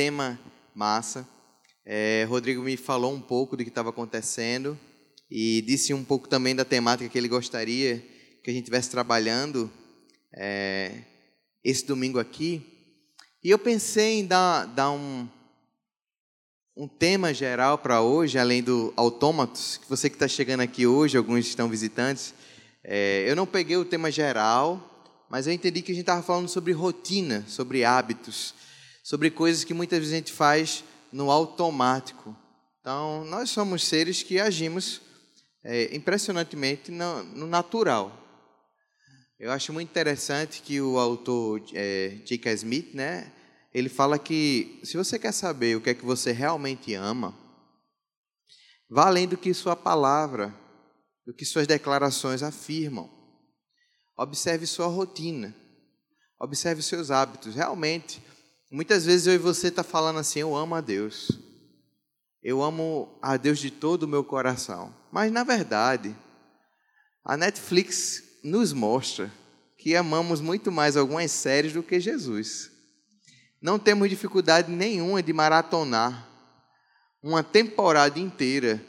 Tema massa. É, Rodrigo me falou um pouco do que estava acontecendo e disse um pouco também da temática que ele gostaria que a gente estivesse trabalhando é, esse domingo aqui. E eu pensei em dar, dar um, um tema geral para hoje, além do autômatos, que você que está chegando aqui hoje, alguns estão visitantes, é, eu não peguei o tema geral, mas eu entendi que a gente estava falando sobre rotina, sobre hábitos, sobre coisas que muitas vezes a gente faz no automático. Então, nós somos seres que agimos é, impressionantemente no, no, natural. Eu acho muito interessante que o autor é, J.K. Smith, né, ele fala que se você quer saber o que é que você realmente ama, vá além do que sua palavra, do que suas declarações afirmam. Observe sua rotina, observe seus hábitos. Realmente, muitas vezes eu e você está falando assim: eu amo a Deus, eu amo a Deus de todo o meu coração. Mas na verdade, a Netflix nos mostra que amamos muito mais algumas séries do que Jesus. Não temos dificuldade nenhuma de maratonar uma temporada inteira,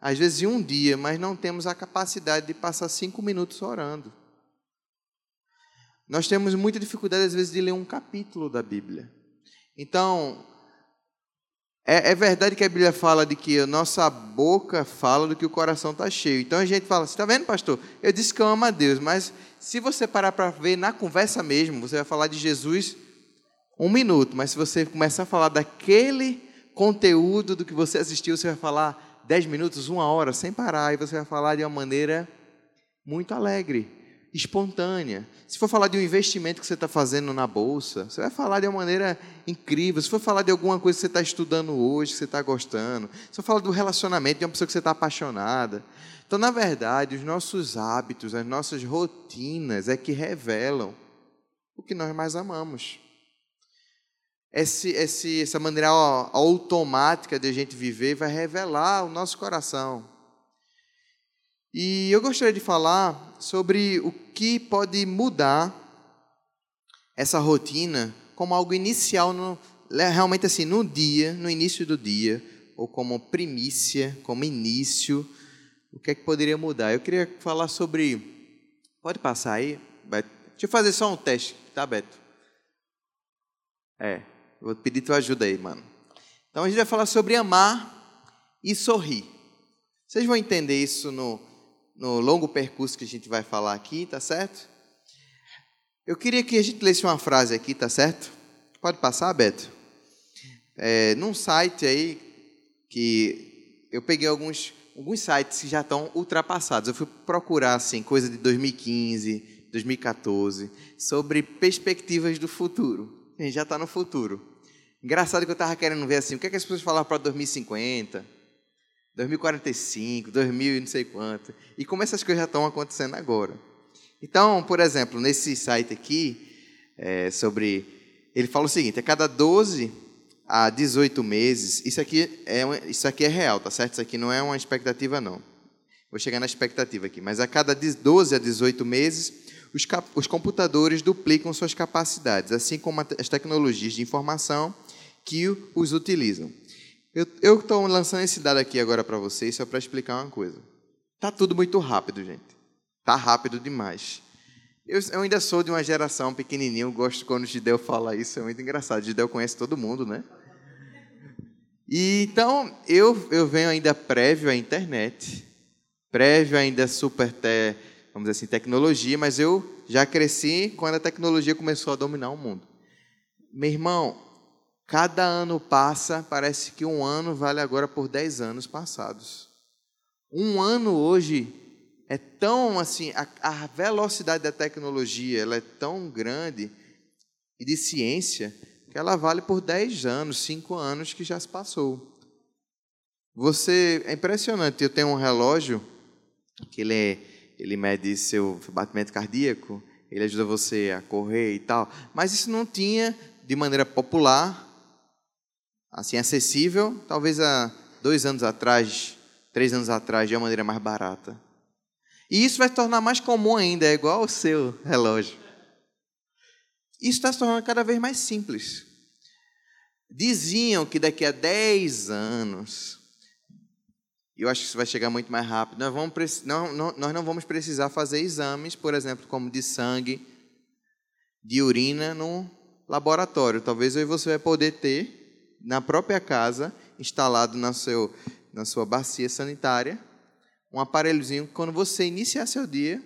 às vezes um dia, mas não temos a capacidade de passar cinco minutos orando. Nós temos muita dificuldade, às vezes, de ler um capítulo da Bíblia. Então, é, é verdade que a Bíblia fala de que a nossa boca fala do que o coração está cheio. Então a gente fala, você está vendo, pastor? Eu disse que eu amo a Deus, mas se você parar para ver na conversa mesmo, você vai falar de Jesus um minuto, mas se você começar a falar daquele conteúdo do que você assistiu, você vai falar dez minutos, uma hora, sem parar, e você vai falar de uma maneira muito alegre, espontânea. Se for falar de um investimento que você está fazendo na bolsa, você vai falar de uma maneira incrível. Se for falar de alguma coisa que você está estudando hoje, que você está gostando, se for falar do relacionamento de uma pessoa que você está apaixonada. Então, na verdade, os nossos hábitos, as nossas rotinas é que revelam o que nós mais amamos esse, esse, essa maneira automática de a gente viver vai revelar o nosso coração. E eu gostaria de falar sobre o que pode mudar essa rotina como algo inicial, no, realmente assim, no dia, no início do dia, ou como primícia, como início, o que é que poderia mudar? Eu queria falar sobre. Pode passar aí, Beto? Deixa eu fazer só um teste, tá, Beto? É. Vou pedir tua ajuda aí, mano. Então a gente vai falar sobre amar e sorrir. Vocês vão entender isso no, no longo percurso que a gente vai falar aqui, tá certo? Eu queria que a gente lesse uma frase aqui, tá certo? Pode passar, Beto? É, num site aí que eu peguei alguns, alguns sites que já estão ultrapassados. Eu fui procurar assim coisa de 2015, 2014 sobre perspectivas do futuro. A gente já está no futuro. Engraçado que eu estava querendo ver assim, o que, é que as pessoas falavam para 2050, 2045, 2000 e não sei quanto. E como essas coisas já estão acontecendo agora. Então, por exemplo, nesse site aqui, é, sobre. Ele fala o seguinte: a cada 12 a 18 meses, isso aqui, é, isso aqui é real, tá certo? Isso aqui não é uma expectativa, não. Vou chegar na expectativa aqui. Mas a cada 12 a 18 meses, os, os computadores duplicam suas capacidades, assim como as tecnologias de informação que os utilizam. Eu estou lançando esse dado aqui agora para vocês só para explicar uma coisa. Tá tudo muito rápido, gente. Tá rápido demais. Eu, eu ainda sou de uma geração pequenininha, eu gosto quando o Gidel fala isso, é muito engraçado. O Gidel conhece todo mundo, né? E, então, eu, eu venho ainda prévio à internet, prévio ainda super, te, vamos dizer assim, tecnologia, mas eu já cresci quando a tecnologia começou a dominar o mundo. Meu irmão, Cada ano passa, parece que um ano vale agora por dez anos passados. Um ano hoje é tão assim, a, a velocidade da tecnologia ela é tão grande e de ciência que ela vale por dez anos, cinco anos que já se passou. Você é impressionante. Eu tenho um relógio que ele, é, ele mede seu batimento cardíaco, ele ajuda você a correr e tal. Mas isso não tinha de maneira popular assim acessível, talvez há dois anos atrás, três anos atrás, de uma maneira mais barata. E isso vai se tornar mais comum ainda, é igual ao seu relógio. Isso está se tornando cada vez mais simples. diziam que daqui a 10 anos, eu acho que isso vai chegar muito mais rápido, nós, vamos, não, não, nós não vamos precisar fazer exames, por exemplo, como de sangue, de urina no laboratório. Talvez aí você vai poder ter na própria casa, instalado na, seu, na sua bacia sanitária, um aparelhozinho que quando você iniciar seu dia,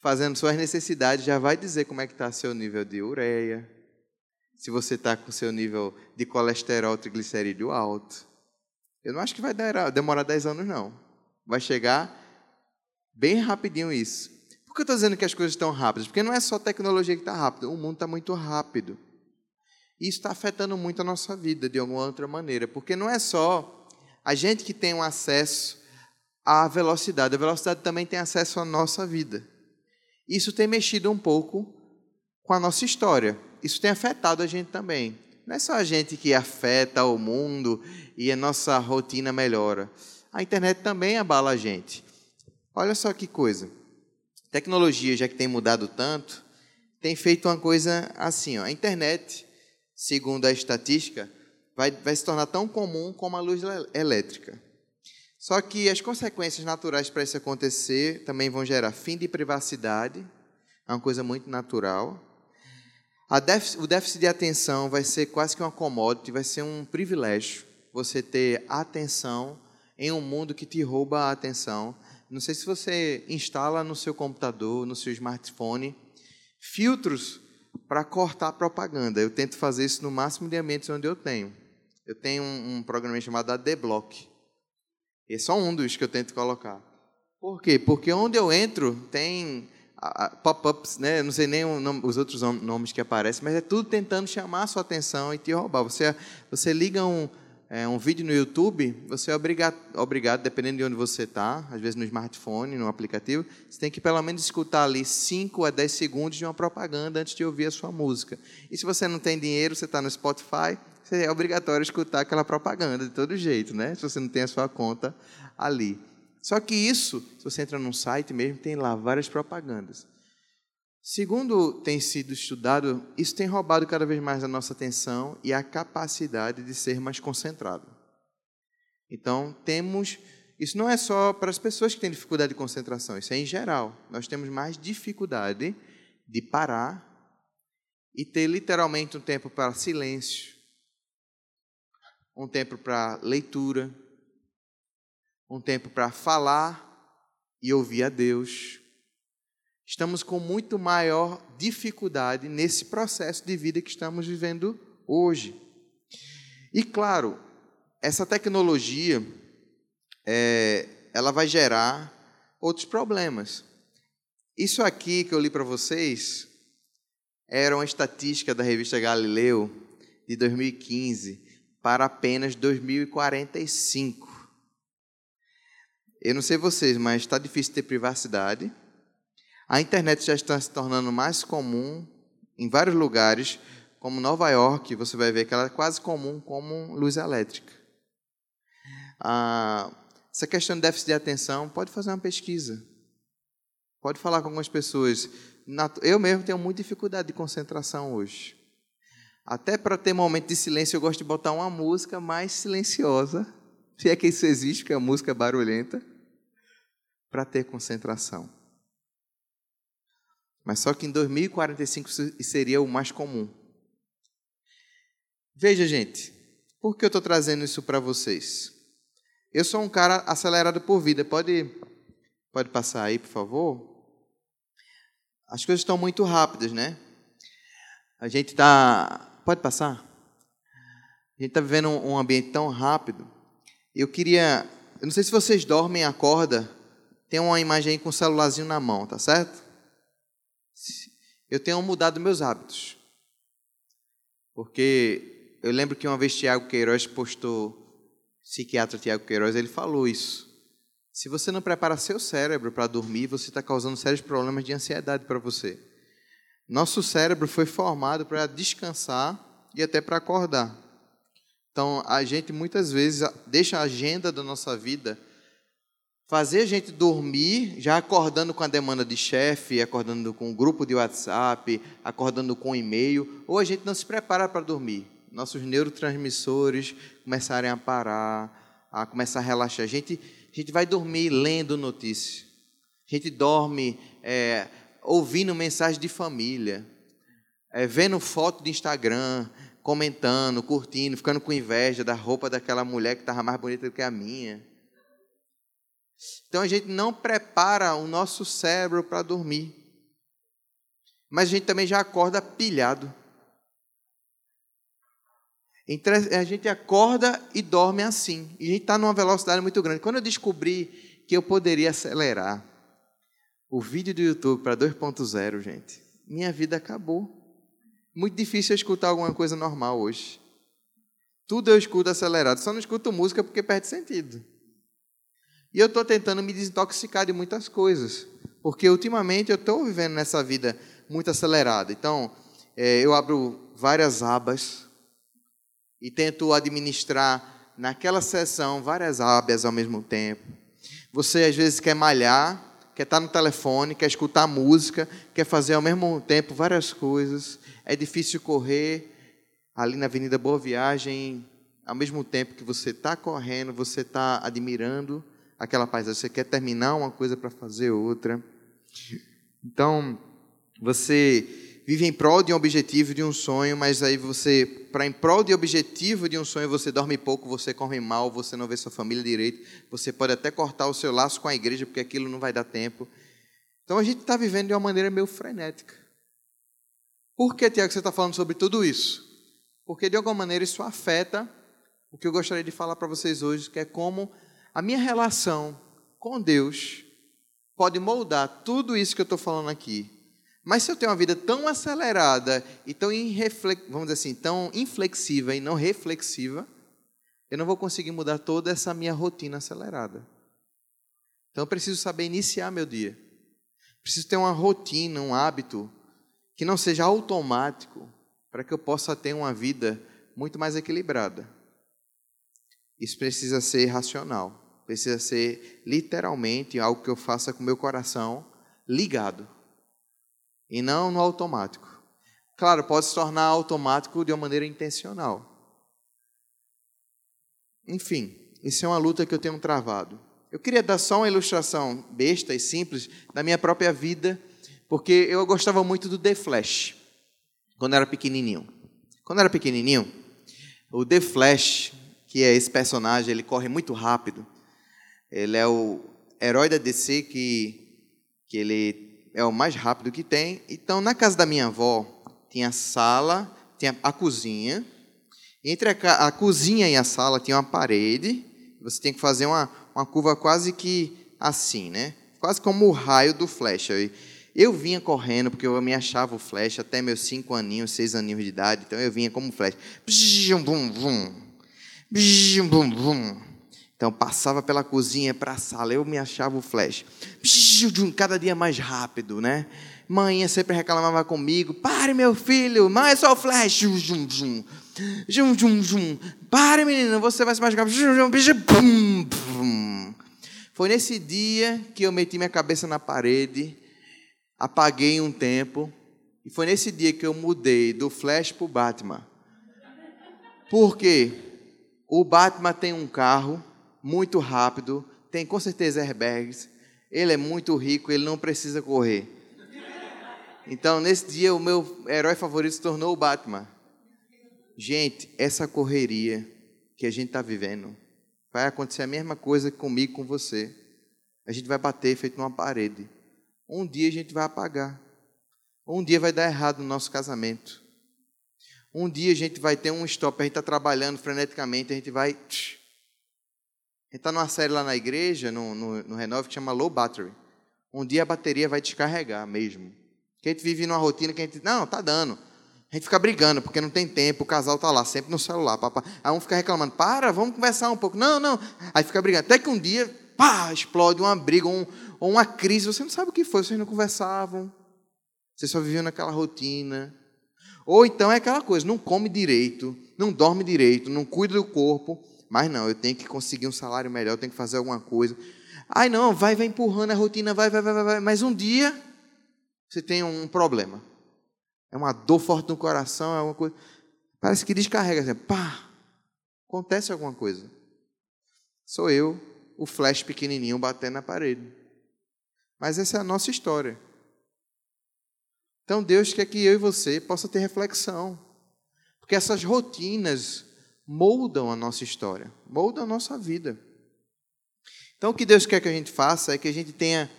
fazendo suas necessidades, já vai dizer como é que está seu nível de ureia, se você está com seu nível de colesterol, triglicerídeo alto. Eu não acho que vai demorar 10 anos, não. Vai chegar bem rapidinho isso. Por que eu estou dizendo que as coisas estão rápidas? Porque não é só tecnologia que está rápida, o mundo está muito rápido. Isso está afetando muito a nossa vida de alguma outra maneira. Porque não é só a gente que tem um acesso à velocidade, a velocidade também tem acesso à nossa vida. Isso tem mexido um pouco com a nossa história. Isso tem afetado a gente também. Não é só a gente que afeta o mundo e a nossa rotina melhora. A internet também abala a gente. Olha só que coisa. Tecnologia, já que tem mudado tanto, tem feito uma coisa assim. Ó. A internet, segundo a estatística, vai, vai se tornar tão comum como a luz elétrica. Só que as consequências naturais para isso acontecer também vão gerar fim de privacidade, é uma coisa muito natural. Déficit, o déficit de atenção vai ser quase que uma commodity, vai ser um privilégio você ter atenção em um mundo que te rouba a atenção. Não sei se você instala no seu computador, no seu smartphone, filtros para cortar propaganda. Eu tento fazer isso no máximo de ambientes onde eu tenho. Eu tenho um, um programa chamado ADBlock. E é só um dos que eu tento colocar. Por quê? Porque onde eu entro tem pop-ups, né? não sei nem os outros nomes que aparecem, mas é tudo tentando chamar a sua atenção e te roubar. Você, você liga um, é, um vídeo no YouTube, você é obrigado, obrigado, dependendo de onde você está, às vezes no smartphone, no aplicativo, você tem que pelo menos escutar ali 5 a 10 segundos de uma propaganda antes de ouvir a sua música. E se você não tem dinheiro, você está no Spotify, é obrigatório escutar aquela propaganda de todo jeito, né? Se você não tem a sua conta ali. Só que isso, se você entra num site mesmo, tem lá várias propagandas. Segundo tem sido estudado, isso tem roubado cada vez mais a nossa atenção e a capacidade de ser mais concentrado. Então, temos. Isso não é só para as pessoas que têm dificuldade de concentração, isso é em geral. Nós temos mais dificuldade de parar e ter literalmente um tempo para silêncio, um tempo para leitura, um tempo para falar e ouvir a Deus. Estamos com muito maior dificuldade nesse processo de vida que estamos vivendo hoje. E claro, essa tecnologia é, ela vai gerar outros problemas. Isso aqui que eu li para vocês era uma estatística da revista Galileu de 2015 para apenas 2045. Eu não sei vocês, mas está difícil ter privacidade. A internet já está se tornando mais comum em vários lugares, como Nova York, você vai ver que ela é quase comum como luz elétrica. Ah, essa questão de déficit de atenção, pode fazer uma pesquisa. Pode falar com algumas pessoas. Eu mesmo tenho muita dificuldade de concentração hoje. Até para ter momento de silêncio, eu gosto de botar uma música mais silenciosa, se é que isso existe, que é a música barulhenta para ter concentração. Mas só que em 2045 isso seria o mais comum. Veja, gente, por que eu estou trazendo isso para vocês? Eu sou um cara acelerado por vida. Pode, pode passar aí, por favor? As coisas estão muito rápidas, né? A gente está. Pode passar? A gente está vivendo um ambiente tão rápido. Eu queria. Eu não sei se vocês dormem, acorda tem uma imagem aí com o celularzinho na mão, tá certo? Eu tenho mudado meus hábitos. Porque eu lembro que uma vez Tiago Queiroz postou, psiquiatra Tiago Queiroz, ele falou isso. Se você não prepara seu cérebro para dormir, você está causando sérios problemas de ansiedade para você. Nosso cérebro foi formado para descansar e até para acordar. Então, a gente muitas vezes deixa a agenda da nossa vida fazer a gente dormir já acordando com a demanda de chefe, acordando com um grupo de WhatsApp, acordando com um e-mail, ou a gente não se prepara para dormir. nossos neurotransmissores começarem a parar, a começar a relaxar. A gente, a gente vai dormir lendo notícias. A gente dorme é, ouvindo mensagem de família, é, vendo foto de Instagram, comentando, curtindo, ficando com inveja da roupa daquela mulher que estava mais bonita do que a minha. Então a gente não prepara o nosso cérebro para dormir. Mas a gente também já acorda pilhado. A gente acorda e dorme assim. E a gente está numa velocidade muito grande. Quando eu descobri que eu poderia acelerar o vídeo do YouTube para 2.0, gente, minha vida acabou. Muito difícil eu escutar alguma coisa normal hoje. Tudo eu escuto acelerado, só não escuto música porque perde sentido. E eu estou tentando me desintoxicar de muitas coisas, porque ultimamente eu estou vivendo nessa vida muito acelerada. Então, é, eu abro várias abas e tento administrar naquela sessão várias abas ao mesmo tempo. Você às vezes quer malhar, quer estar no telefone, quer escutar música, quer fazer ao mesmo tempo várias coisas. É difícil correr ali na Avenida Boa Viagem, ao mesmo tempo que você está correndo, você está admirando aquela paisagem. Você quer terminar uma coisa para fazer outra. Então, você vive em prol de um objetivo, de um sonho, mas aí você, para em prol de objetivo de um sonho, você dorme pouco, você come mal, você não vê sua família direito, você pode até cortar o seu laço com a igreja, porque aquilo não vai dar tempo. Então a gente está vivendo de uma maneira meio frenética. Por que, Tiago, você está falando sobre tudo isso? Porque de alguma maneira isso afeta o que eu gostaria de falar para vocês hoje, que é como a minha relação com Deus pode moldar tudo isso que eu estou falando aqui mas se eu tenho uma vida tão acelerada e tão, vamos dizer assim, tão inflexiva e não reflexiva, eu não vou conseguir mudar toda essa minha rotina acelerada. Então eu preciso saber iniciar meu dia. Preciso ter uma rotina, um hábito que não seja automático para que eu possa ter uma vida muito mais equilibrada. Isso precisa ser racional, precisa ser literalmente algo que eu faça com meu coração ligado e não no automático. Claro, pode se tornar automático de uma maneira intencional. Enfim, isso é uma luta que eu tenho travado. Eu queria dar só uma ilustração besta e simples da minha própria vida, porque eu gostava muito do The Flash, quando era pequenininho. Quando era pequenininho, o The Flash, que é esse personagem, ele corre muito rápido. Ele é o herói da DC que, que ele é o mais rápido que tem. Então, na casa da minha avó, tinha a sala, tinha a cozinha. Entre a, a cozinha e a sala tinha uma parede. Você tem que fazer uma, uma curva quase que assim, né? Quase como o raio do flash. Eu, vinha correndo, porque eu me achava o flash até meus cinco aninhos, seis aninhos de idade. Então, eu vinha como flash. Bum, bum, bum. Bum, bum. Então passava pela cozinha para a sala, eu me achava o flash. Cada dia mais rápido, né? Mãe sempre reclamava comigo: pare, meu filho, mãe é só o flash. Jum, jum, jum, jum, jum. Pare, menino, você vai se machucar. Bum, bum. Foi nesse dia que eu meti minha cabeça na parede, apaguei um tempo, e foi nesse dia que eu mudei do Flash para o Batman. Por quê? O Batman tem um carro muito rápido, tem com certeza airbags, ele é muito rico, ele não precisa correr. Então, nesse dia, o meu herói favorito se tornou o Batman. Gente, essa correria que a gente está vivendo, vai acontecer a mesma coisa comigo, com você. A gente vai bater feito numa parede. Um dia a gente vai apagar. Um dia vai dar errado no nosso casamento. Um dia a gente vai ter um stop, a gente está trabalhando freneticamente, a gente vai tch, gente está numa série lá na igreja, no, no, no Renove, que chama Low Battery. Um dia a bateria vai descarregar mesmo. Que a gente vive numa rotina que a gente. Não, tá dando. A gente fica brigando, porque não tem tempo, o casal tá lá, sempre no celular. Papá. Aí um fica reclamando, para, vamos conversar um pouco. Não, não. Aí fica brigando. Até que um dia, pá, explode uma briga um, ou uma crise. Você não sabe o que foi, vocês não conversavam. Vocês só viviam naquela rotina. Ou então é aquela coisa, não come direito, não dorme direito, não cuida do corpo. Mas não, eu tenho que conseguir um salário melhor, eu tenho que fazer alguma coisa. Ai, não, vai, vai empurrando a rotina, vai, vai, vai, vai. Mas um dia você tem um problema. É uma dor forte no coração, é uma coisa. Parece que descarrega assim, pá, acontece alguma coisa. Sou eu, o flash pequenininho batendo na parede. Mas essa é a nossa história. Então Deus quer que eu e você possa ter reflexão. Porque essas rotinas moldam a nossa história, moldam a nossa vida. Então o que Deus quer que a gente faça é que a gente tenha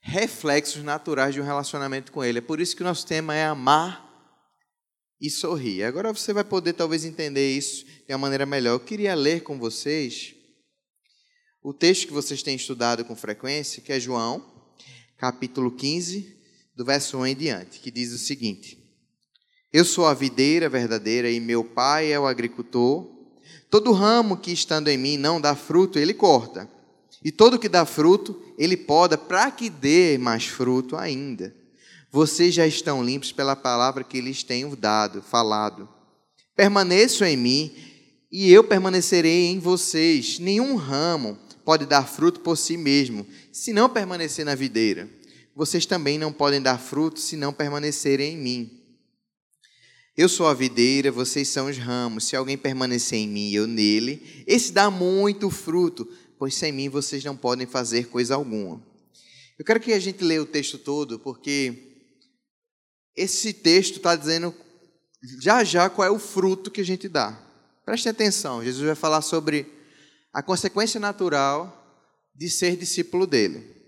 reflexos naturais de um relacionamento com Ele. É por isso que o nosso tema é amar e sorrir. Agora você vai poder talvez entender isso de uma maneira melhor. Eu queria ler com vocês o texto que vocês têm estudado com frequência, que é João, capítulo 15, do verso 1 em diante, que diz o seguinte: Eu sou a videira verdadeira e meu pai é o agricultor. Todo ramo que estando em mim não dá fruto, ele corta. E todo que dá fruto, ele poda para que dê mais fruto ainda. Vocês já estão limpos pela palavra que lhes tenho dado, falado. Permaneçam em mim e eu permanecerei em vocês. Nenhum ramo pode dar fruto por si mesmo, se não permanecer na videira. Vocês também não podem dar fruto se não permanecerem em mim. Eu sou a videira, vocês são os ramos. Se alguém permanecer em mim e eu nele, esse dá muito fruto, pois sem mim vocês não podem fazer coisa alguma. Eu quero que a gente leia o texto todo, porque esse texto está dizendo já já qual é o fruto que a gente dá. Preste atenção, Jesus vai falar sobre a consequência natural de ser discípulo dele.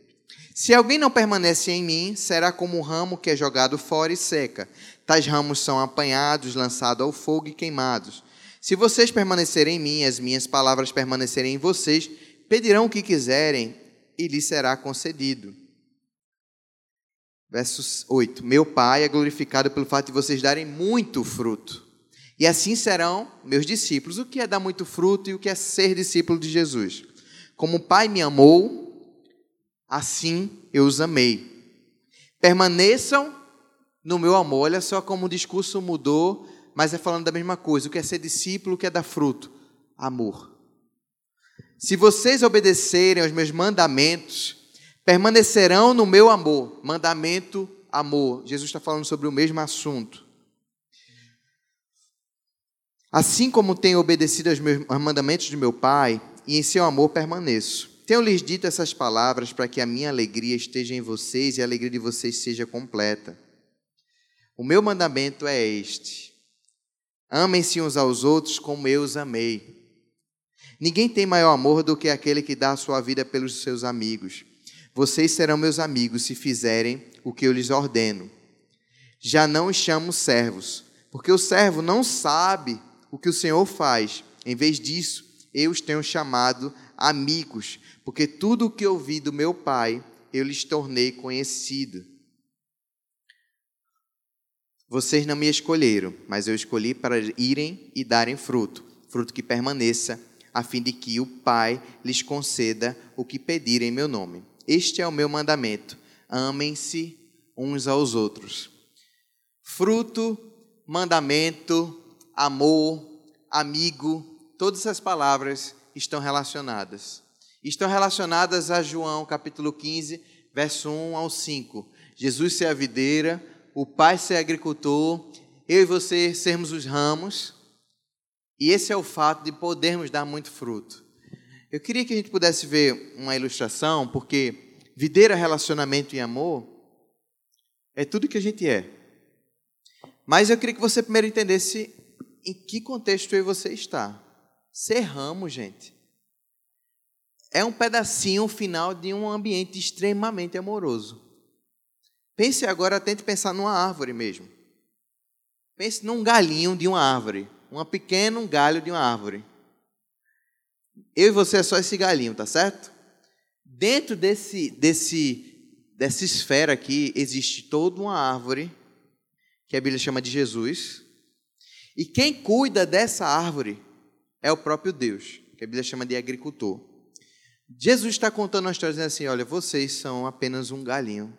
Se alguém não permanece em mim, será como um ramo que é jogado fora e seca. Tais ramos são apanhados, lançados ao fogo e queimados. Se vocês permanecerem em mim, as minhas palavras permanecerem em vocês, pedirão o que quiserem e lhes será concedido. Versos 8: Meu Pai é glorificado pelo fato de vocês darem muito fruto. E assim serão meus discípulos. O que é dar muito fruto e o que é ser discípulo de Jesus? Como o Pai me amou, assim eu os amei. Permaneçam no meu amor. Olha só como o discurso mudou, mas é falando da mesma coisa. O que é ser discípulo, o que é dar fruto? Amor. Se vocês obedecerem aos meus mandamentos, permanecerão no meu amor. Mandamento, amor. Jesus está falando sobre o mesmo assunto. Assim como tenho obedecido aos, meus, aos mandamentos de meu Pai, e em seu amor permaneço. Tenho-lhes dito essas palavras para que a minha alegria esteja em vocês e a alegria de vocês seja completa. O meu mandamento é este: amem-se uns aos outros como eu os amei. Ninguém tem maior amor do que aquele que dá a sua vida pelos seus amigos. Vocês serão meus amigos se fizerem o que eu lhes ordeno. Já não os chamo servos, porque o servo não sabe o que o Senhor faz. Em vez disso, eu os tenho chamado amigos, porque tudo o que ouvi do meu Pai, eu lhes tornei conhecido. Vocês não me escolheram, mas eu escolhi para irem e darem fruto, fruto que permaneça, a fim de que o Pai lhes conceda o que pedirem em meu nome. Este é o meu mandamento: amem-se uns aos outros. Fruto, mandamento, amor, amigo, todas essas palavras estão relacionadas. Estão relacionadas a João capítulo 15, verso 1 ao 5. Jesus ser a videira, o Pai ser agricultor, eu e você sermos os ramos. E esse é o fato de podermos dar muito fruto. Eu queria que a gente pudesse ver uma ilustração, porque videira, relacionamento e amor é tudo que a gente é. Mas eu queria que você primeiro entendesse em que contexto eu e você está. Ser ramo, gente, é um pedacinho final de um ambiente extremamente amoroso. Pense agora, tente pensar numa árvore mesmo. Pense num galinho de uma árvore, um pequeno galho de uma árvore. Eu e você é só esse galinho, tá certo? Dentro desse, desse, dessa esfera aqui existe toda uma árvore que a Bíblia chama de Jesus. E quem cuida dessa árvore é o próprio Deus, que a Bíblia chama de agricultor. Jesus está contando uma história dizendo assim: olha, vocês são apenas um galinho,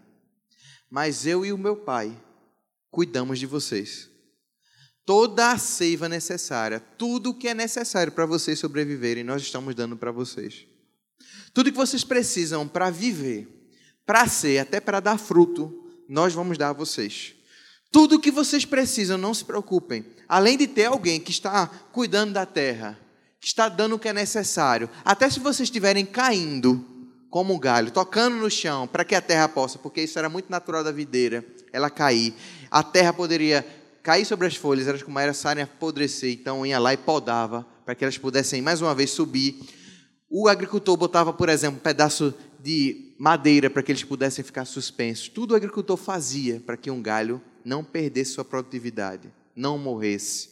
mas eu e o meu pai cuidamos de vocês toda a seiva necessária, tudo o que é necessário para vocês sobreviverem, nós estamos dando para vocês. Tudo que vocês precisam para viver, para ser, até para dar fruto, nós vamos dar a vocês. Tudo o que vocês precisam, não se preocupem. Além de ter alguém que está cuidando da terra, que está dando o que é necessário, até se vocês estiverem caindo como um galho, tocando no chão, para que a terra possa, porque isso era muito natural da videira, ela cair. A terra poderia cair sobre as folhas, elas começarem a apodrecer, então ia lá e podava, para que elas pudessem mais uma vez subir. O agricultor botava, por exemplo, um pedaço de madeira para que eles pudessem ficar suspensos. Tudo o agricultor fazia para que um galho não perdesse sua produtividade, não morresse,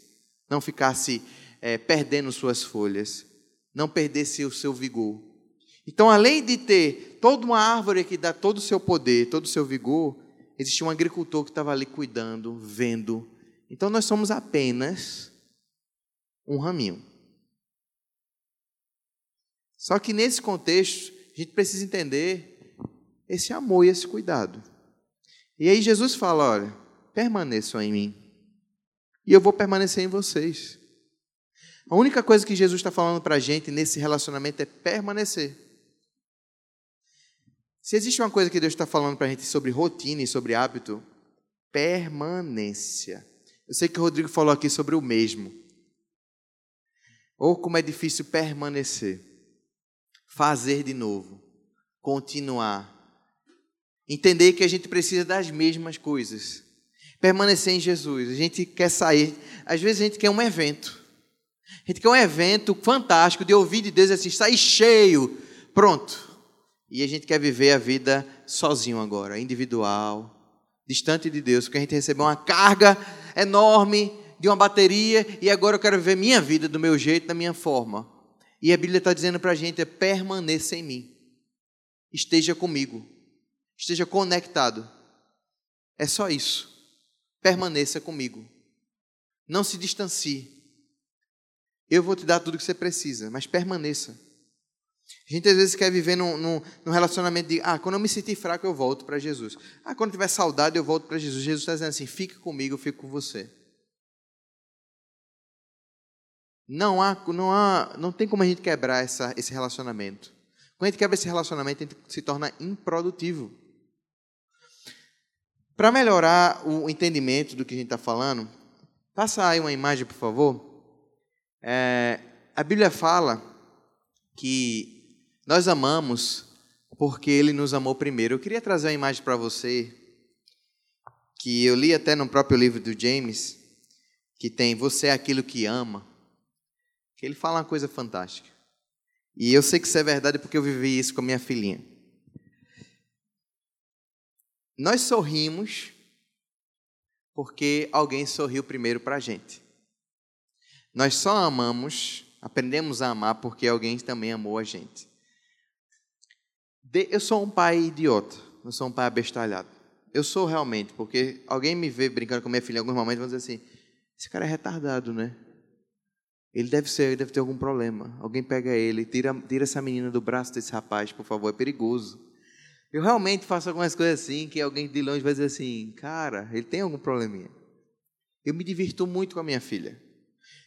não ficasse é, perdendo suas folhas, não perdesse o seu vigor. Então, além de ter toda uma árvore que dá todo o seu poder, todo o seu vigor, existia um agricultor que estava ali cuidando, vendo. Então, nós somos apenas um raminho. Só que nesse contexto, a gente precisa entender esse amor e esse cuidado. E aí Jesus fala: olha, permaneçam em mim. E eu vou permanecer em vocês. A única coisa que Jesus está falando para a gente nesse relacionamento é permanecer. Se existe uma coisa que Deus está falando para a gente sobre rotina e sobre hábito, permanência. Eu sei que o Rodrigo falou aqui sobre o mesmo. Ou como é difícil permanecer. Fazer de novo. Continuar. Entender que a gente precisa das mesmas coisas permanecer em Jesus. A gente quer sair. Às vezes a gente quer um evento. A gente quer um evento fantástico de ouvir de Deus assim, sair cheio. Pronto. E a gente quer viver a vida sozinho agora, individual, distante de Deus, porque a gente recebeu uma carga enorme de uma bateria e agora eu quero viver minha vida do meu jeito, da minha forma. E a Bíblia está dizendo para a gente: é permaneça em mim, esteja comigo, esteja conectado. É só isso permaneça comigo. Não se distancie. Eu vou te dar tudo que você precisa, mas permaneça. A gente às vezes quer viver num, num, num relacionamento de, ah, quando eu me sentir fraco, eu volto para Jesus. Ah, quando tiver saudade, eu volto para Jesus. Jesus está dizendo assim: fique comigo, eu fico com você. Não há, não há, não tem como a gente quebrar essa, esse relacionamento. Quando a gente quebra esse relacionamento, a gente se torna improdutivo. Para melhorar o entendimento do que a gente está falando, passa aí uma imagem, por favor. É, a Bíblia fala que nós amamos porque Ele nos amou primeiro. Eu queria trazer uma imagem para você, que eu li até no próprio livro do James, que tem Você é aquilo que ama, que ele fala uma coisa fantástica. E eu sei que isso é verdade porque eu vivi isso com a minha filhinha. Nós sorrimos porque alguém sorriu primeiro para a gente. Nós só amamos, aprendemos a amar porque alguém também amou a gente. Eu sou um pai idiota, eu sou um pai abestalhado. Eu sou realmente, porque alguém me vê brincando com minha filha em alguns momentos e vai dizer assim: esse cara é retardado, né? Ele deve ser, ele deve ter algum problema. Alguém pega ele, tira, tira essa menina do braço desse rapaz, por favor, é perigoso. Eu realmente faço algumas coisas assim que alguém de longe vai dizer assim, cara, ele tem algum probleminha. Eu me divirto muito com a minha filha.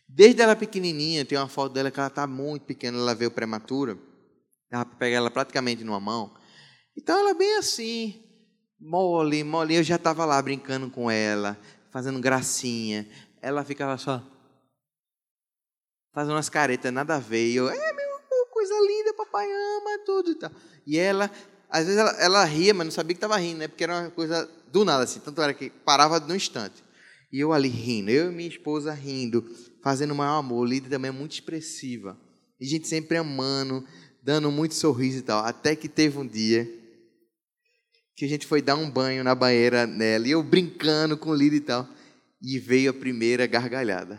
Desde ela pequenininha, tem uma foto dela que ela está muito pequena, ela veio prematura. Para pegar ela praticamente numa mão. Então ela é bem assim, mole, mole. Eu já estava lá brincando com ela, fazendo gracinha. Ela ficava só fazendo umas caretas, nada a ver. E eu, é, meu, coisa linda, papai ama tudo e tal. E ela às vezes ela, ela ria, mas não sabia que estava rindo, né? Porque era uma coisa do nada, assim. Tanto era que parava no instante. E eu ali rindo, eu e minha esposa rindo, fazendo maior amor. Lídia também é muito expressiva. E gente sempre amando, dando muito sorriso e tal. Até que teve um dia que a gente foi dar um banho na banheira nela. E eu brincando com Lídia e tal. E veio a primeira gargalhada.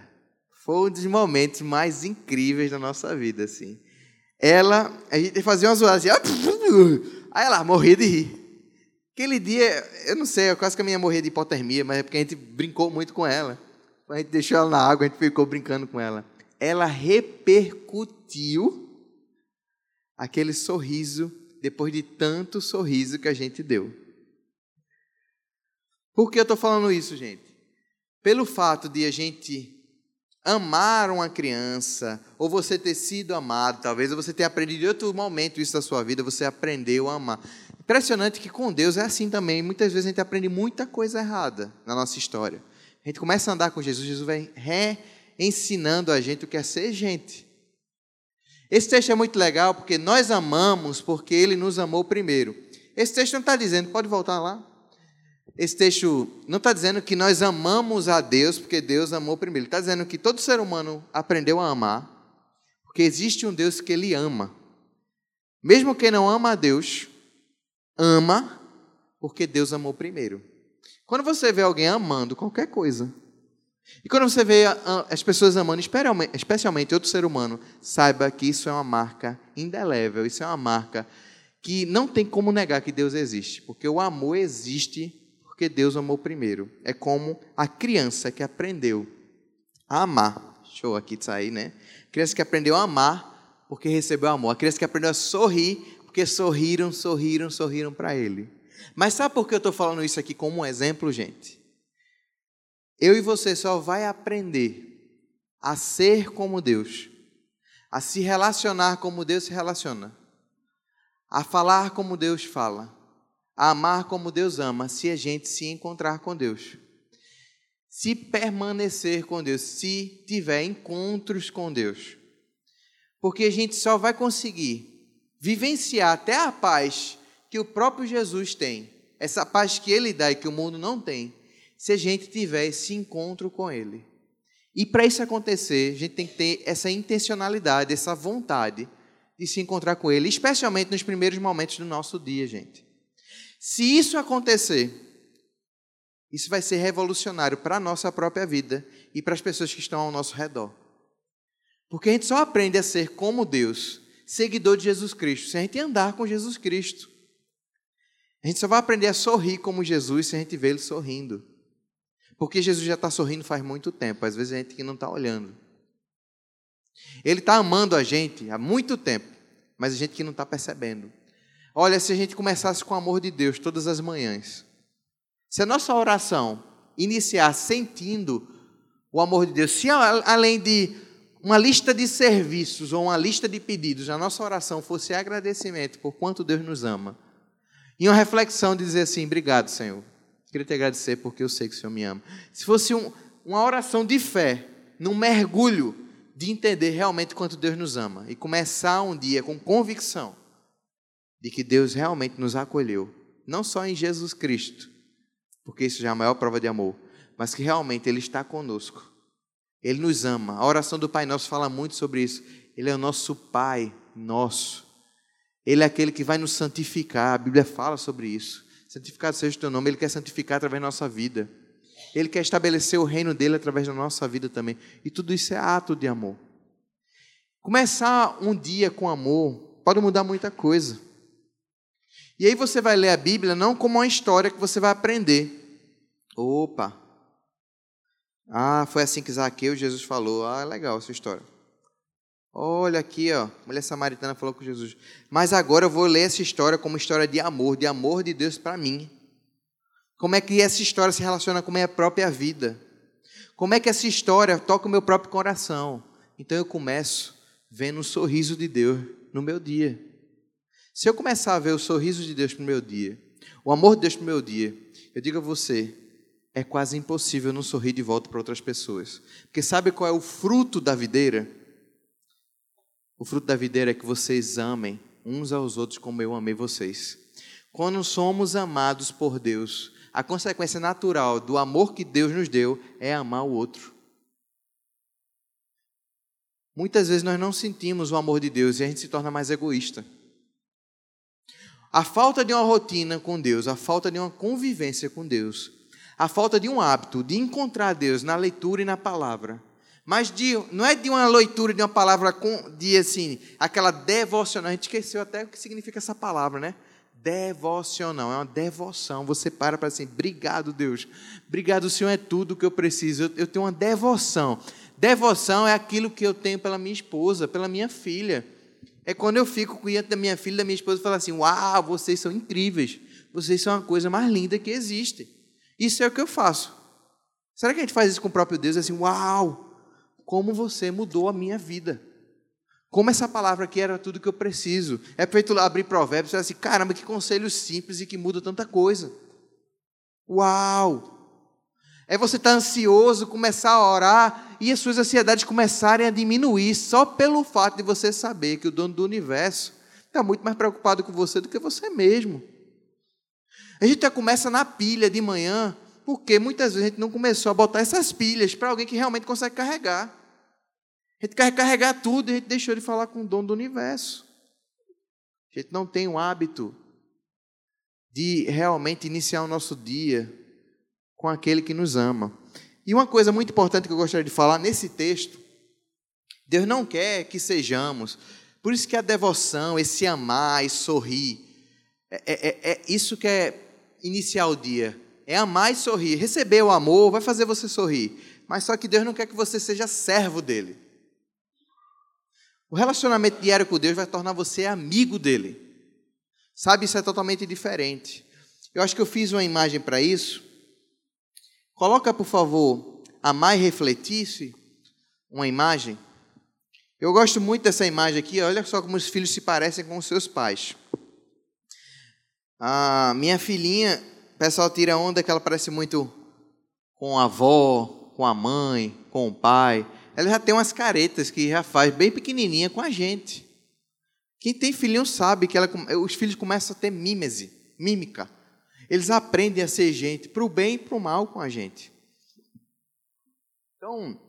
Foi um dos momentos mais incríveis da nossa vida, assim. Ela, a gente fazia uma zoada assim. Aí ela morria de rir. Aquele dia, eu não sei, eu quase que a minha morria de hipotermia, mas é porque a gente brincou muito com ela. A gente deixou ela na água, a gente ficou brincando com ela. Ela repercutiu aquele sorriso depois de tanto sorriso que a gente deu. Por que eu estou falando isso, gente? Pelo fato de a gente amar uma criança, ou você ter sido amado, talvez, ou você ter aprendido em outro momento isso da sua vida, você aprendeu a amar. Impressionante que com Deus é assim também. Muitas vezes a gente aprende muita coisa errada na nossa história. A gente começa a andar com Jesus, Jesus vai reensinando a gente o que é ser gente. Esse texto é muito legal porque nós amamos porque ele nos amou primeiro. Esse texto não está dizendo, pode voltar lá? Esse texto não está dizendo que nós amamos a Deus porque Deus amou primeiro. Ele está dizendo que todo ser humano aprendeu a amar porque existe um Deus que ele ama. Mesmo quem não ama a Deus, ama porque Deus amou primeiro. Quando você vê alguém amando qualquer coisa, e quando você vê as pessoas amando, especialmente outro ser humano, saiba que isso é uma marca indelével, isso é uma marca que não tem como negar que Deus existe, porque o amor existe porque Deus amou primeiro. É como a criança que aprendeu a amar. Show aqui de sair, né? A criança que aprendeu a amar porque recebeu amor. A criança que aprendeu a sorrir porque sorriram, sorriram, sorriram para ele. Mas sabe por que eu estou falando isso aqui como um exemplo, gente? Eu e você só vai aprender a ser como Deus, a se relacionar como Deus se relaciona, a falar como Deus fala, a amar como Deus ama, se a gente se encontrar com Deus. Se permanecer com Deus, se tiver encontros com Deus. Porque a gente só vai conseguir vivenciar até a paz que o próprio Jesus tem, essa paz que ele dá e que o mundo não tem, se a gente tiver esse encontro com Ele. E para isso acontecer, a gente tem que ter essa intencionalidade, essa vontade de se encontrar com Ele, especialmente nos primeiros momentos do nosso dia, gente. Se isso acontecer, isso vai ser revolucionário para a nossa própria vida e para as pessoas que estão ao nosso redor. Porque a gente só aprende a ser como Deus, seguidor de Jesus Cristo, se a gente andar com Jesus Cristo. A gente só vai aprender a sorrir como Jesus se a gente vê Ele sorrindo. Porque Jesus já está sorrindo faz muito tempo, às vezes a gente que não está olhando. Ele está amando a gente há muito tempo, mas a gente que não está percebendo. Olha, se a gente começasse com o amor de Deus todas as manhãs, se a nossa oração iniciar sentindo o amor de Deus, se além de uma lista de serviços ou uma lista de pedidos, a nossa oração fosse agradecimento por quanto Deus nos ama, e uma reflexão de dizer assim: obrigado, Senhor Queria te agradecer porque eu sei que o Senhor me ama. Se fosse um, uma oração de fé, num mergulho de entender realmente quanto Deus nos ama e começar um dia com convicção de que Deus realmente nos acolheu, não só em Jesus Cristo, porque isso já é a maior prova de amor, mas que realmente Ele está conosco. Ele nos ama. A oração do Pai Nosso fala muito sobre isso. Ele é o nosso Pai nosso. Ele é aquele que vai nos santificar. A Bíblia fala sobre isso. Santificado seja o teu nome. Ele quer santificar através da nossa vida. Ele quer estabelecer o reino dele através da nossa vida também. E tudo isso é ato de amor. Começar um dia com amor pode mudar muita coisa. E aí você vai ler a Bíblia não como uma história que você vai aprender. Opa! Ah, foi assim que Zaqueu Jesus falou. Ah, legal essa história. Olha aqui, ó, a mulher samaritana falou com Jesus. Mas agora eu vou ler essa história como história de amor, de amor de Deus para mim. Como é que essa história se relaciona com a minha própria vida? Como é que essa história toca o meu próprio coração? Então eu começo vendo o sorriso de Deus no meu dia. Se eu começar a ver o sorriso de Deus no meu dia, o amor de Deus no meu dia, eu digo a você, é quase impossível não sorrir de volta para outras pessoas. Porque sabe qual é o fruto da videira? O fruto da videira é que vocês amem uns aos outros como eu amei vocês. Quando somos amados por Deus, a consequência natural do amor que Deus nos deu é amar o outro. Muitas vezes nós não sentimos o amor de Deus e a gente se torna mais egoísta. A falta de uma rotina com Deus, a falta de uma convivência com Deus, a falta de um hábito de encontrar Deus na leitura e na palavra, mas de, não é de uma leitura de uma palavra com, de assim, aquela devocional. A gente esqueceu até o que significa essa palavra, né? Devocional, é uma devoção. Você para para assim, obrigado, Deus. Obrigado, Senhor é tudo que eu preciso. Eu, eu tenho uma devoção. Devoção é aquilo que eu tenho pela minha esposa, pela minha filha. É quando eu fico diante da minha filha, da minha esposa, e falo assim: Uau, vocês são incríveis. Vocês são a coisa mais linda que existe. Isso é o que eu faço. Será que a gente faz isso com o próprio Deus? Assim, uau, como você mudou a minha vida. Como essa palavra aqui era tudo que eu preciso. É feito abrir provérbios e falar assim, caramba, que conselho simples e que muda tanta coisa. Uau! É você estar tá ansioso, começar a orar e as suas ansiedades começarem a diminuir só pelo fato de você saber que o dono do universo está muito mais preocupado com você do que você mesmo. A gente já começa na pilha de manhã, porque muitas vezes a gente não começou a botar essas pilhas para alguém que realmente consegue carregar. A gente quer carregar tudo e a gente deixou de falar com o dono do universo. A gente não tem o hábito de realmente iniciar o nosso dia com aquele que nos ama. E uma coisa muito importante que eu gostaria de falar nesse texto, Deus não quer que sejamos, por isso que a devoção, esse amar e sorrir, é, é, é, é isso que é iniciar o dia, é amar e sorrir. Receber o amor vai fazer você sorrir, mas só que Deus não quer que você seja servo dele. O relacionamento diário com Deus vai tornar você amigo dele. Sabe, isso é totalmente diferente. Eu acho que eu fiz uma imagem para isso. Coloca, por favor, a mais refletisse uma imagem. Eu gosto muito dessa imagem aqui. Olha só como os filhos se parecem com os seus pais. A minha filhinha, o pessoal tira onda que ela parece muito com a avó, com a mãe, com o pai ela já tem umas caretas que já faz bem pequenininha com a gente. Quem tem filhinho sabe que ela, os filhos começam a ter mímese, mímica. Eles aprendem a ser gente, para o bem e para o mal com a gente. Então,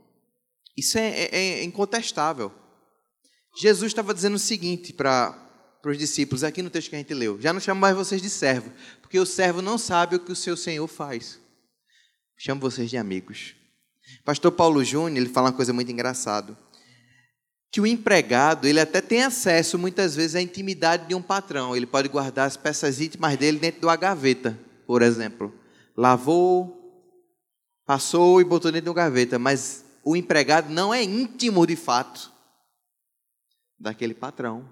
isso é, é, é incontestável. Jesus estava dizendo o seguinte para os discípulos, aqui no texto que a gente leu: Já não chamo mais vocês de servo, porque o servo não sabe o que o seu Senhor faz. Chamo vocês de amigos. Pastor Paulo Júnior, ele fala uma coisa muito engraçada. Que o empregado, ele até tem acesso muitas vezes à intimidade de um patrão. Ele pode guardar as peças íntimas dele dentro da gaveta, por exemplo. Lavou, passou e botou dentro da gaveta, mas o empregado não é íntimo de fato daquele patrão.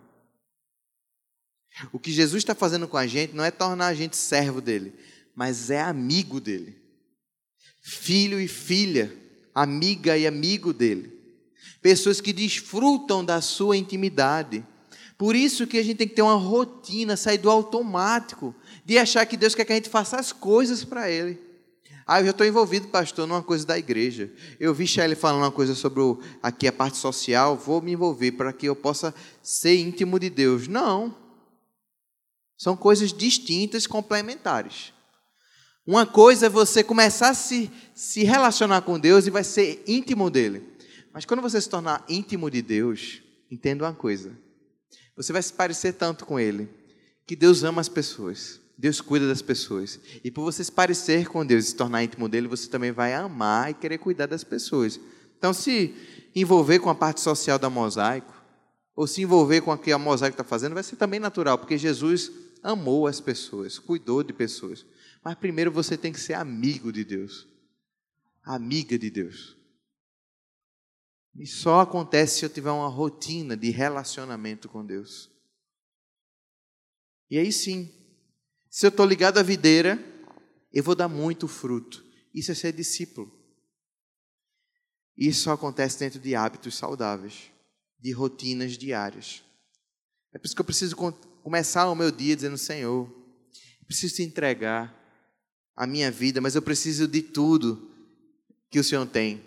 O que Jesus está fazendo com a gente não é tornar a gente servo dele, mas é amigo dele, filho e filha amiga e amigo dele. Pessoas que desfrutam da sua intimidade. Por isso que a gente tem que ter uma rotina, sair do automático, de achar que Deus quer que a gente faça as coisas para Ele. Ah, eu já estou envolvido, pastor, numa coisa da igreja. Eu vi Shelley falando uma coisa sobre o, aqui a parte social, vou me envolver para que eu possa ser íntimo de Deus. Não. São coisas distintas, complementares. Uma coisa é você começar a se, se relacionar com Deus e vai ser íntimo dele. Mas quando você se tornar íntimo de Deus, entenda uma coisa: você vai se parecer tanto com Ele, que Deus ama as pessoas, Deus cuida das pessoas. E por você se parecer com Deus e se tornar íntimo dele, você também vai amar e querer cuidar das pessoas. Então, se envolver com a parte social da mosaico, ou se envolver com o que a mosaico está fazendo, vai ser também natural, porque Jesus amou as pessoas, cuidou de pessoas. Mas primeiro você tem que ser amigo de Deus. Amiga de Deus. E só acontece se eu tiver uma rotina de relacionamento com Deus. E aí sim, se eu estou ligado à videira, eu vou dar muito fruto. Isso é ser discípulo. Isso só acontece dentro de hábitos saudáveis, de rotinas diárias. É por isso que eu preciso começar o meu dia dizendo: Senhor, preciso te entregar a minha vida, mas eu preciso de tudo que o Senhor tem.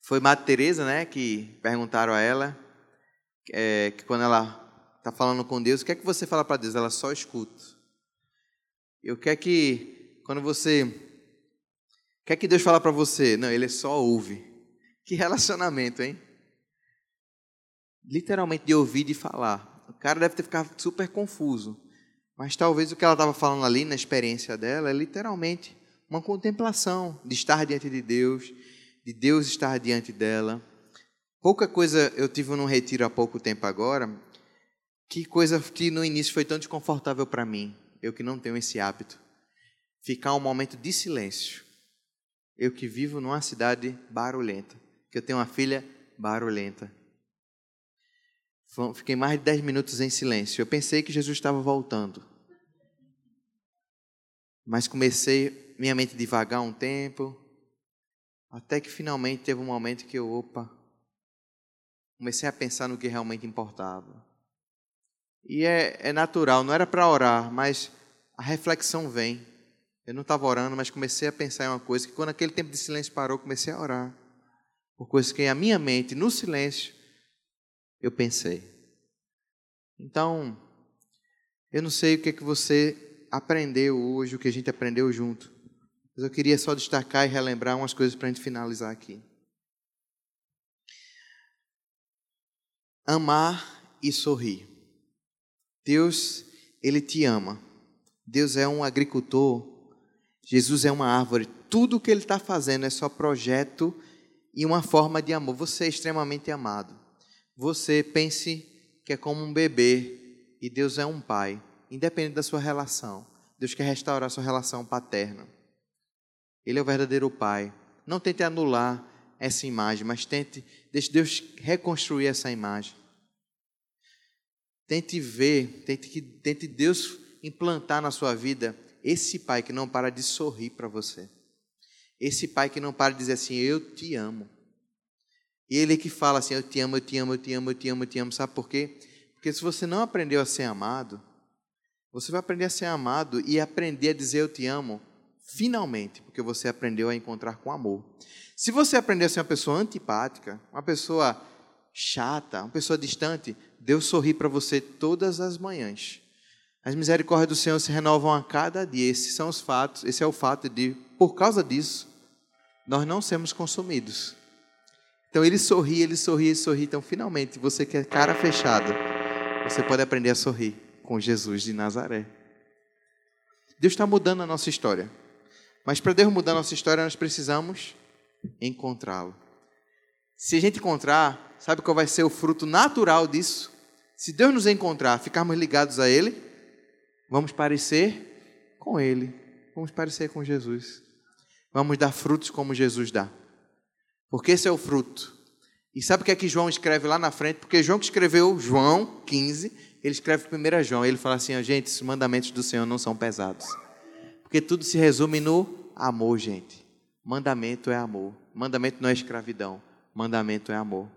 Foi Madre Teresa, né, que perguntaram a ela é, que quando ela está falando com Deus, o que é que você fala para Deus? Ela só escuta. Eu quero que quando você quer que Deus fala para você, não, Ele só ouve. Que relacionamento, hein? Literalmente de ouvir e de falar. O cara deve ter ficado super confuso. Mas talvez o que ela estava falando ali na experiência dela é literalmente uma contemplação de estar diante de Deus, de Deus estar diante dela. Pouca coisa eu tive num retiro há pouco tempo agora, que coisa que no início foi tão desconfortável para mim, eu que não tenho esse hábito. Ficar um momento de silêncio. Eu que vivo numa cidade barulhenta, que eu tenho uma filha barulhenta. Fiquei mais de dez minutos em silêncio. Eu pensei que Jesus estava voltando. Mas comecei minha mente devagar um tempo, até que finalmente teve um momento que eu, opa, comecei a pensar no que realmente importava. E é, é natural, não era para orar, mas a reflexão vem. Eu não estava orando, mas comecei a pensar em uma coisa que quando aquele tempo de silêncio parou, comecei a orar. Por coisas que a minha mente, no silêncio, eu pensei. Então, eu não sei o que é que você aprendeu hoje, o que a gente aprendeu junto. Mas eu queria só destacar e relembrar umas coisas para a gente finalizar aqui. Amar e sorrir. Deus, Ele te ama. Deus é um agricultor. Jesus é uma árvore. Tudo o que Ele está fazendo é só projeto e uma forma de amor. Você é extremamente amado. Você pense que é como um bebê e Deus é um pai, independente da sua relação. Deus quer restaurar a sua relação paterna. Ele é o verdadeiro pai. Não tente anular essa imagem, mas tente, deixe Deus reconstruir essa imagem. Tente ver, tente que tente Deus implantar na sua vida esse pai que não para de sorrir para você. Esse pai que não para de dizer assim: "Eu te amo". E ele que fala assim: "Eu te amo, eu te amo, eu te amo, eu te amo, eu te amo". Sabe por quê? Porque se você não aprendeu a ser amado, você vai aprender a ser amado e aprender a dizer eu te amo finalmente, porque você aprendeu a encontrar com amor. Se você aprender a ser uma pessoa antipática, uma pessoa chata, uma pessoa distante, Deus sorri para você todas as manhãs. As misericórdias do Senhor se renovam a cada dia. Esses são os fatos, esse é o fato de, por causa disso, nós não sermos consumidos. Então ele sorri, ele sorri, ele sorri. Então, finalmente, você que é cara fechada, você pode aprender a sorrir com Jesus de Nazaré. Deus está mudando a nossa história. Mas para Deus mudar a nossa história, nós precisamos encontrá-lo. Se a gente encontrar, sabe qual vai ser o fruto natural disso? Se Deus nos encontrar, ficarmos ligados a Ele, vamos parecer com Ele, vamos parecer com Jesus. Vamos dar frutos como Jesus dá. Porque esse é o fruto. E sabe o que é que João escreve lá na frente? Porque João que escreveu João 15, ele escreve 1 João, ele fala assim, gente, os mandamentos do Senhor não são pesados. Porque tudo se resume no amor, gente. Mandamento é amor. Mandamento não é escravidão mandamento é amor.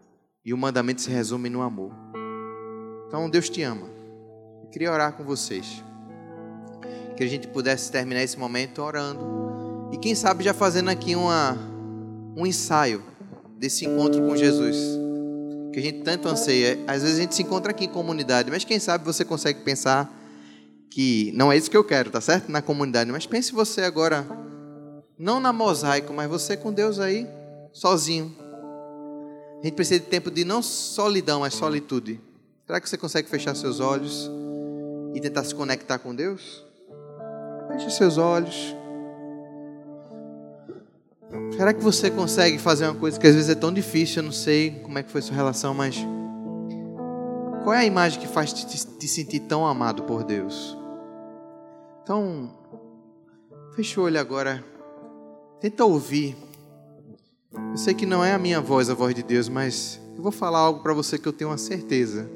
E o mandamento se resume no amor. Então Deus te ama. Eu queria orar com vocês. Que a gente pudesse terminar esse momento orando. E quem sabe já fazendo aqui uma, um ensaio desse encontro com Jesus. Que a gente tanto anseia. Às vezes a gente se encontra aqui em comunidade, mas quem sabe você consegue pensar que não é isso que eu quero, tá certo? Na comunidade. Mas pense você agora, não na mosaico, mas você com Deus aí, sozinho, a gente precisa de tempo de não solidão, mas solitude. Será que você consegue fechar seus olhos e tentar se conectar com Deus? Feche seus olhos. Será que você consegue fazer uma coisa que às vezes é tão difícil? Eu não sei como é que foi sua relação, mas qual é a imagem que faz te, te sentir tão amado por Deus? Então, feche o olho agora. Tenta ouvir eu sei que não é a minha voz a voz de Deus, mas eu vou falar algo para você que eu tenho uma certeza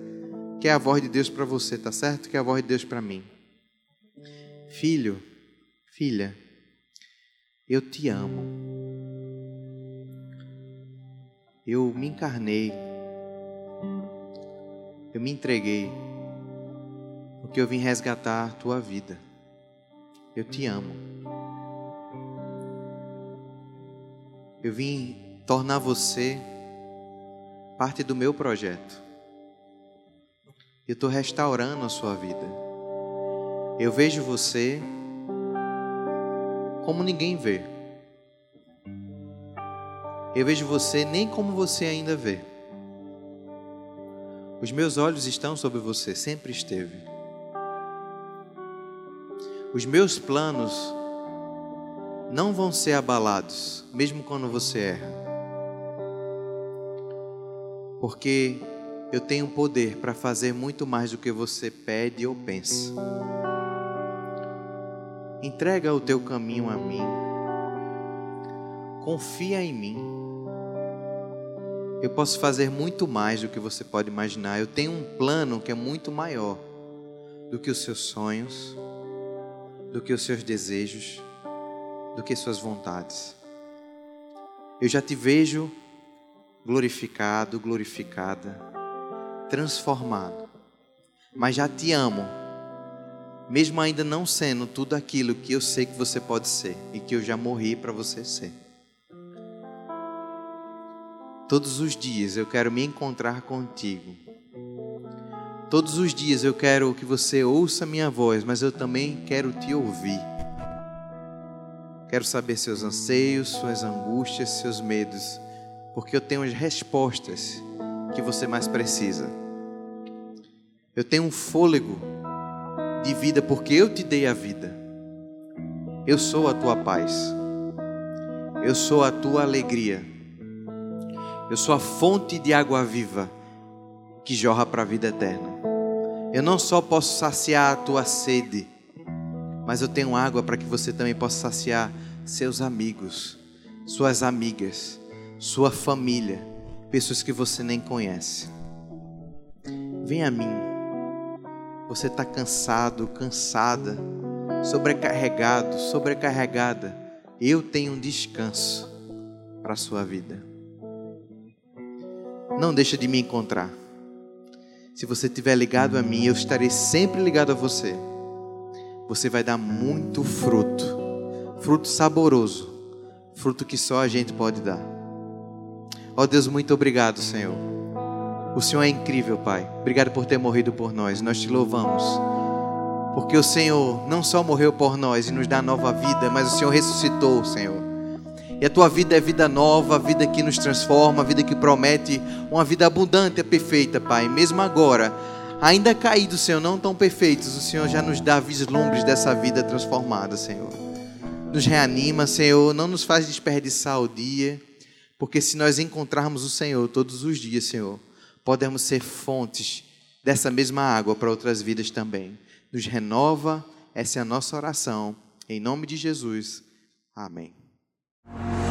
que é a voz de Deus para você, tá certo? Que é a voz de Deus para mim. Filho, filha, eu te amo. Eu me encarnei. Eu me entreguei. Porque eu vim resgatar tua vida. Eu te amo. Eu vim tornar você parte do meu projeto. Eu estou restaurando a sua vida. Eu vejo você como ninguém vê. Eu vejo você nem como você ainda vê. Os meus olhos estão sobre você, sempre esteve. Os meus planos não vão ser abalados, mesmo quando você erra. Porque eu tenho poder para fazer muito mais do que você pede ou pensa. Entrega o teu caminho a mim. Confia em mim. Eu posso fazer muito mais do que você pode imaginar. Eu tenho um plano que é muito maior do que os seus sonhos, do que os seus desejos do que suas vontades. Eu já te vejo glorificado, glorificada, transformado. Mas já te amo, mesmo ainda não sendo tudo aquilo que eu sei que você pode ser e que eu já morri para você ser. Todos os dias eu quero me encontrar contigo. Todos os dias eu quero que você ouça minha voz, mas eu também quero te ouvir. Quero saber seus anseios, suas angústias, seus medos, porque eu tenho as respostas que você mais precisa. Eu tenho um fôlego de vida porque eu te dei a vida. Eu sou a tua paz. Eu sou a tua alegria. Eu sou a fonte de água viva que jorra para a vida eterna. Eu não só posso saciar a tua sede, mas eu tenho água para que você também possa saciar seus amigos, suas amigas, sua família, pessoas que você nem conhece. Vem a mim. Você está cansado, cansada, sobrecarregado, sobrecarregada. Eu tenho um descanso para a sua vida. Não deixa de me encontrar. Se você estiver ligado a mim, eu estarei sempre ligado a você. Você vai dar muito fruto, fruto saboroso, fruto que só a gente pode dar. Ó oh Deus, muito obrigado, Senhor. O Senhor é incrível, Pai. Obrigado por ter morrido por nós. Nós te louvamos. Porque o Senhor não só morreu por nós e nos dá nova vida, mas o Senhor ressuscitou, Senhor. E a tua vida é vida nova, vida que nos transforma, vida que promete uma vida abundante e perfeita, Pai. Mesmo agora, ainda caídos, Senhor, não tão perfeitos, o Senhor já nos dá vislumbres dessa vida transformada, Senhor. Nos reanima, Senhor, não nos faz desperdiçar o dia, porque se nós encontrarmos o Senhor todos os dias, Senhor, podemos ser fontes dessa mesma água para outras vidas também. Nos renova, essa é a nossa oração. Em nome de Jesus. Amém. you